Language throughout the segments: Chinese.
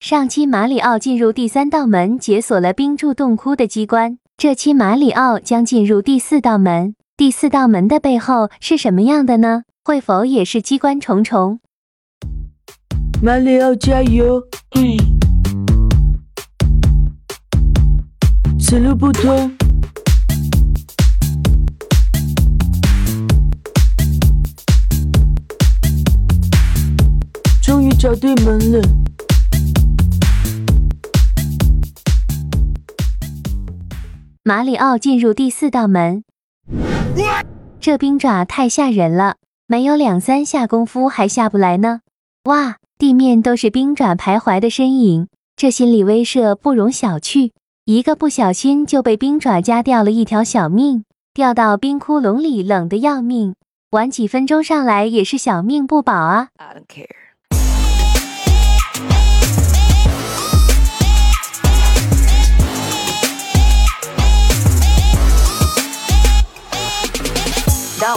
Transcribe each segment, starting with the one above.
上期马里奥进入第三道门，解锁了冰柱洞窟的机关。这期马里奥将进入第四道门，第四道门的背后是什么样的呢？会否也是机关重重？马里奥加油！嗯，此路不通，终于找对门了。马里奥进入第四道门，这冰爪太吓人了，没有两三下功夫还下不来呢。哇，地面都是冰爪徘徊的身影，这心理威慑不容小觑。一个不小心就被冰爪夹掉了一条小命，掉到冰窟窿里冷的要命，晚几分钟上来也是小命不保啊。让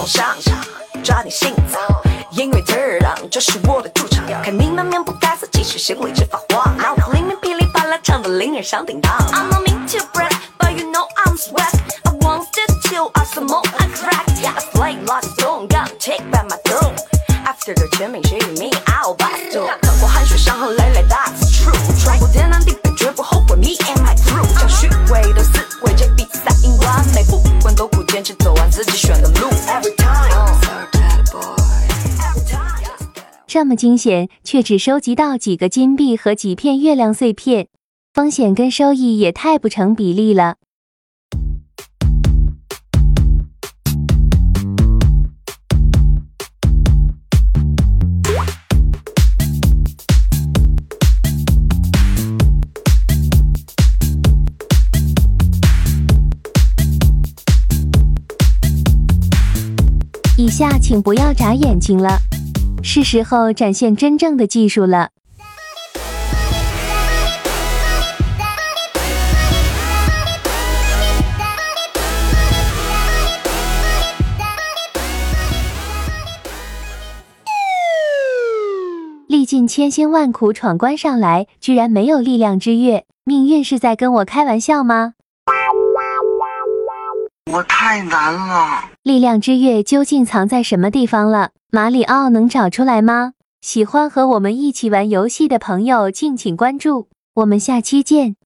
我上场，抓你心脏，音乐震荡，这是我的主场。看你们面不改色，继续心里直发慌。脑壳里面噼里啪啦唱得令人响叮当。I'm not mean to brag, but you know I'm swag. I want it till I smoke I crack. I slay like stone, gun take back my throne. After the 全民学语名，I'll bust through。刻过汗水，伤痕累累，That's true。穿过天南地北，绝不后悔。Me and my crew，将虚伪的思维这比赛赢完美，不管多苦，坚持走完自己选的路。这么惊险，却只收集到几个金币和几片月亮碎片，风险跟收益也太不成比例了。以下请不要眨眼睛了，是时候展现真正的技术了。历尽千辛万苦闯关上来，居然没有力量之月，命运是在跟我开玩笑吗？我太难了！力量之月究竟藏在什么地方了？马里奥能找出来吗？喜欢和我们一起玩游戏的朋友，敬请关注，我们下期见。